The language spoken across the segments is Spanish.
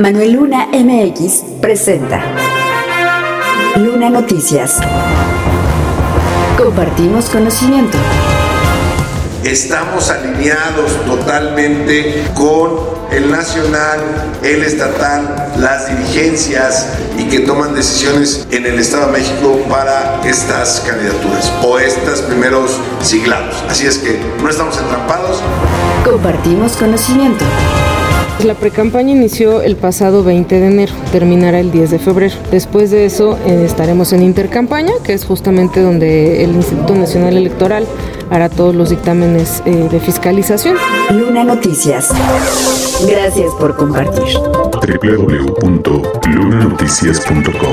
Manuel Luna MX presenta Luna Noticias. Compartimos conocimiento. Estamos alineados totalmente con el nacional, el estatal, las dirigencias y que toman decisiones en el Estado de México para estas candidaturas o estos primeros siglados. Así es que no estamos entrampados. Compartimos conocimiento. La precampaña inició el pasado 20 de enero, terminará el 10 de febrero. Después de eso eh, estaremos en intercampaña, que es justamente donde el Instituto Nacional Electoral hará todos los dictámenes eh, de fiscalización. Luna Noticias. Gracias por compartir. www.lunanoticias.com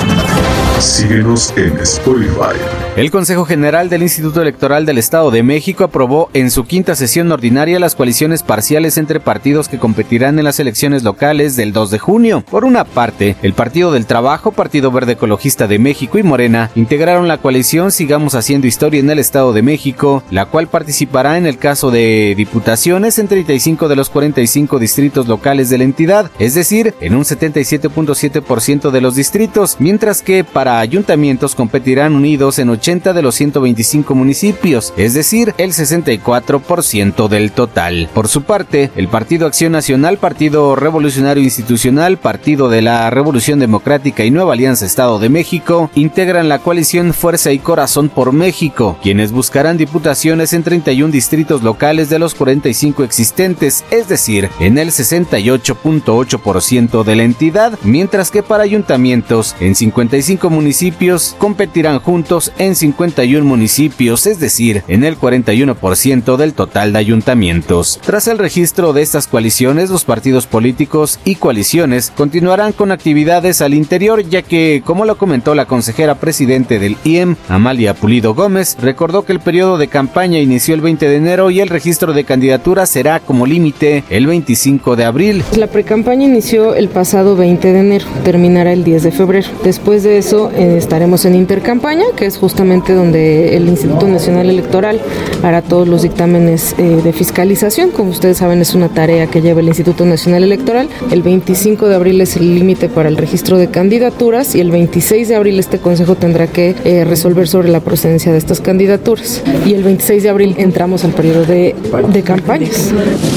Síguenos en Spotify. El Consejo General del Instituto Electoral del Estado de México aprobó en su quinta sesión ordinaria las coaliciones parciales entre partidos que competirán en las elecciones locales del 2 de junio. Por una parte, el Partido del Trabajo, Partido Verde Ecologista de México y Morena integraron la coalición Sigamos Haciendo Historia en el Estado de México, la cual participará en el caso de diputaciones en 35 de los 45 distritos locales de la entidad, es decir, en un 77.7% de los distritos, mientras que para ayuntamientos competirán unidos en 80 de los 125 municipios, es decir, el 64% del total. Por su parte, el Partido Acción Nacional, Partido Revolucionario Institucional, Partido de la Revolución Democrática y Nueva Alianza Estado de México integran la coalición Fuerza y Corazón por México, quienes buscarán diputaciones en 31 distritos locales de los 45 existentes, es decir, en el 68.8% de la entidad, mientras que para ayuntamientos en 55 municipios competirán juntos en 51 municipios, es decir, en el 41% del total de ayuntamientos. Tras el registro de estas coaliciones, los partidos políticos y coaliciones continuarán con actividades al interior, ya que, como lo comentó la consejera presidente del IEM, Amalia Pulido Gómez, recordó que el periodo de campaña inició el 20 de enero y el registro de candidaturas será como límite el 25 de abril. La precampaña inició el pasado 20 de enero, terminará el 10 de febrero. Después de eso eh, estaremos en intercampaña, que es justamente donde el Instituto Nacional Electoral hará todos los dictámenes eh, de fiscalización. Como ustedes saben, es una tarea que lleva el Instituto Nacional Electoral. El 25 de abril es el límite para el registro de candidaturas y el 26 de abril este Consejo tendrá que eh, resolver sobre la procedencia de estas candidaturas. Y el 26 de abril entramos al periodo de, de campañas.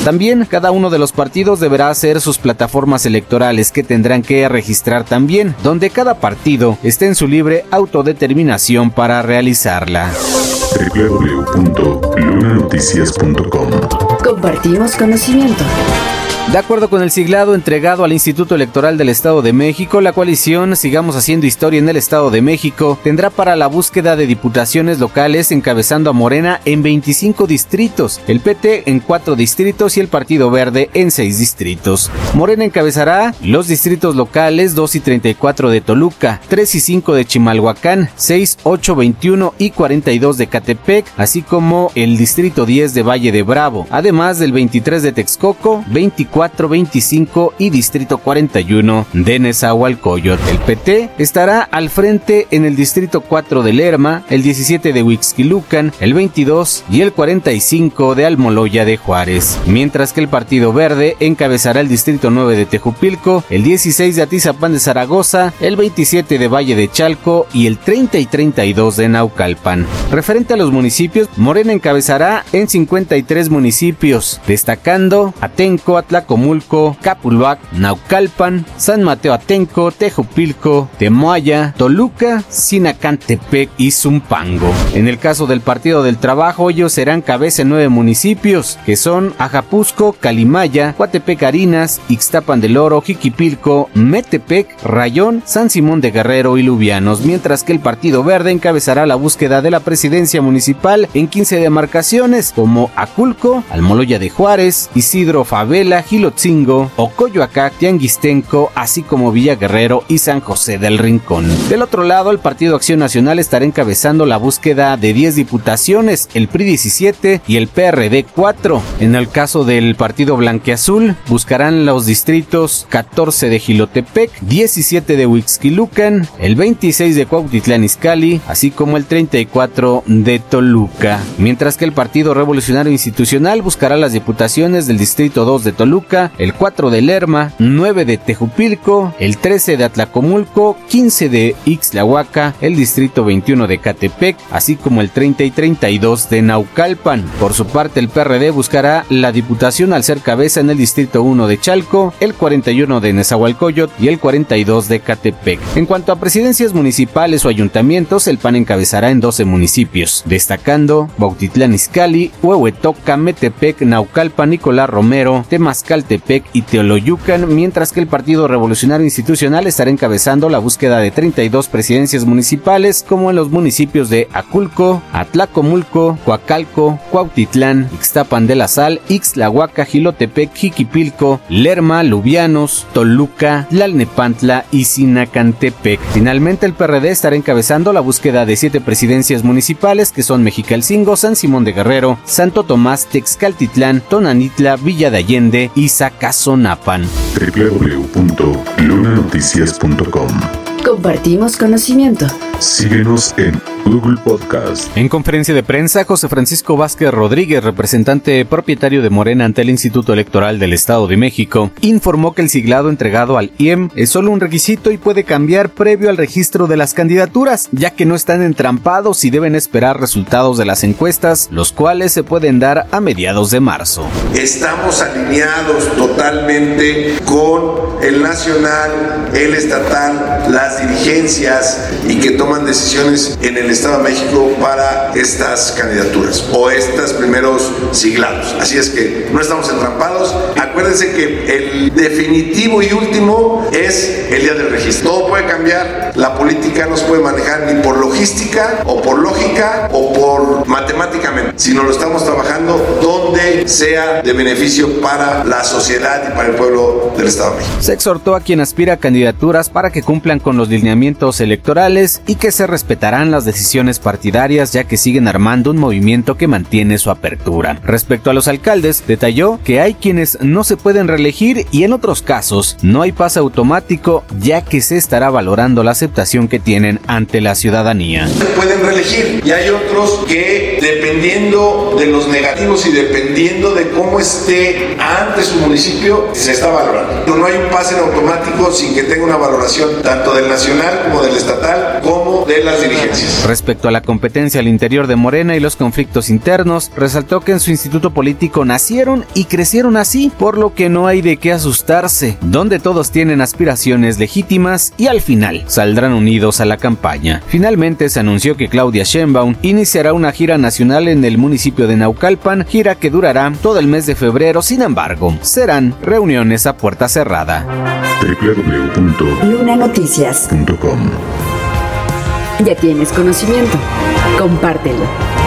También cada uno de los partidos deberá hacer sus plataformas electorales que tendrán que registrar también, donde cada partido esté en su libre autodeterminación para realizarla. www.lunanoticias.com Compartimos conocimiento. De acuerdo con el siglado entregado al Instituto Electoral del Estado de México, la coalición Sigamos Haciendo Historia en el Estado de México tendrá para la búsqueda de diputaciones locales encabezando a Morena en 25 distritos, el PT en 4 distritos y el Partido Verde en 6 distritos. Morena encabezará los distritos locales 2 y 34 de Toluca, 3 y 5 de Chimalhuacán, 6, 8, 21 y 42 de Catepec, así como el distrito 10 de Valle de Bravo, además del 23 de Texcoco, 24 25 y Distrito 41 de Nezahualcóyotl. El PT estará al frente en el Distrito 4 de Lerma, el 17 de Huixquilucan, el 22 y el 45 de Almoloya de Juárez, mientras que el Partido Verde encabezará el Distrito 9 de Tejupilco, el 16 de Atizapán de Zaragoza, el 27 de Valle de Chalco y el 30 y 32 de Naucalpan. Referente a los municipios, Morena encabezará en 53 municipios, destacando Atenco, Atlac Comulco, Capulhuac, Naucalpan, San Mateo Atenco, Tejupilco, Temoaya, Toluca, Sinacantepec y Zumpango. En el caso del Partido del Trabajo, ellos serán cabeza en nueve municipios, que son Ajapusco, Calimaya, Coatepec Arinas, Ixtapan del Oro, Jiquipilco, Metepec, Rayón, San Simón de Guerrero y Lubianos, mientras que el Partido Verde encabezará la búsqueda de la presidencia municipal en 15 demarcaciones, como Aculco, Almoloya de Juárez, Isidro Favela, Gilotzingo, Ocoyoacac, Tianguistenco, así como Villa Guerrero y San José del Rincón. Del otro lado, el Partido Acción Nacional estará encabezando la búsqueda de 10 diputaciones, el PRI 17 y el PRD 4. En el caso del Partido Blanqueazul, buscarán los distritos 14 de Gilotepec, 17 de Huixquilucan, el 26 de Cuautitlán Izcalli, así como el 34 de Toluca. Mientras que el Partido Revolucionario Institucional buscará las diputaciones del distrito 2 de Toluca, El 4 de Lerma, 9 de Tejupilco, el 13 de Atlacomulco, 15 de Ixtlahuaca, el distrito 21 de Catepec, así como el 30 y 32 de Naucalpan. Por su parte, el PRD buscará la diputación al ser cabeza en el distrito 1 de Chalco, el 41 de Nezahualcóyotl y el 42 de Catepec. En cuanto a presidencias municipales o ayuntamientos, el PAN encabezará en 12 municipios, destacando Bautitlán Izcalli, Huehuetoca, Metepec, Naucalpan, Nicolás Romero, Temascaltepec y Teoloyucan, mientras que el Partido Revolucionario Institucional estará encabezando la búsqueda de 32 presidencias municipales, como en los municipios de Aculco, Atlacomulco, Coacalco, Cuautitlán, Ixtapan de la Sal, Ixtlahuaca, Gilotepec, Jiquipilco, Lerma, Lubianos, Toluca, Lalnepantla y Sinacantepec. Finalmente, el PRD estará encabezando la búsqueda de siete presidencias municipales que son Mexicalcingo, San Simón de Guerrero, Santo Tomás, Texcaltitlán, Tonanitla, Villa de Allende y Zacazonapan. www.lunanoticias.com Compartimos conocimiento. Síguenos en Google Podcast. En conferencia de prensa, José Francisco Vázquez Rodríguez, representante propietario de Morena ante el Instituto Electoral del Estado de México, informó que el siglado entregado al IEM es solo un requisito y puede cambiar previo al registro de las candidaturas, ya que no están entrampados y deben esperar resultados de las encuestas, los cuales se pueden dar a mediados de marzo. Estamos alineados totalmente con el nacional, el estatal, las dirigencias y que toman decisiones en el Estado de México para estas candidaturas o estos primeros siglados. Así es que no estamos entrampados. Acuérdense que el definitivo y último es el día del registro. Todo puede cambiar. La política no se puede manejar ni por logística o por lógica o por matemáticamente, sino lo estamos trabajando donde sea de beneficio para la sociedad y para el pueblo del Estado de México. Se exhortó a quien aspira a candidaturas para que cumplan con los lineamientos electorales y que se respetarán las decisiones partidarias ya que siguen armando un movimiento que mantiene su apertura. Respecto a los alcaldes, detalló que hay quienes no se pueden reelegir y en otros casos no hay pase automático ya que se estará valorando la aceptación que tienen ante la ciudadanía. Se pueden reelegir y hay otros que dependiendo de los negativos y dependiendo de cómo esté ante su municipio se está valorando. No hay un pase automático sin que tenga una valoración tanto del nacional como del estatal como de las dirigencias. Respecto a la competencia al interior de Morena y los conflictos internos, resaltó que en su instituto político nacieron y crecieron así, por lo que no hay de qué asustarse, donde todos tienen aspiraciones legítimas y al final saldrán unidos a la campaña. Finalmente se anunció que Claudia Sheinbaum iniciará una gira nacional en el municipio de Naucalpan, gira que durará todo el mes de febrero, sin embargo, serán reuniones a puerta cerrada. Lunanoticias. www.lunanoticias.com Ya tienes conocimiento. Compártelo.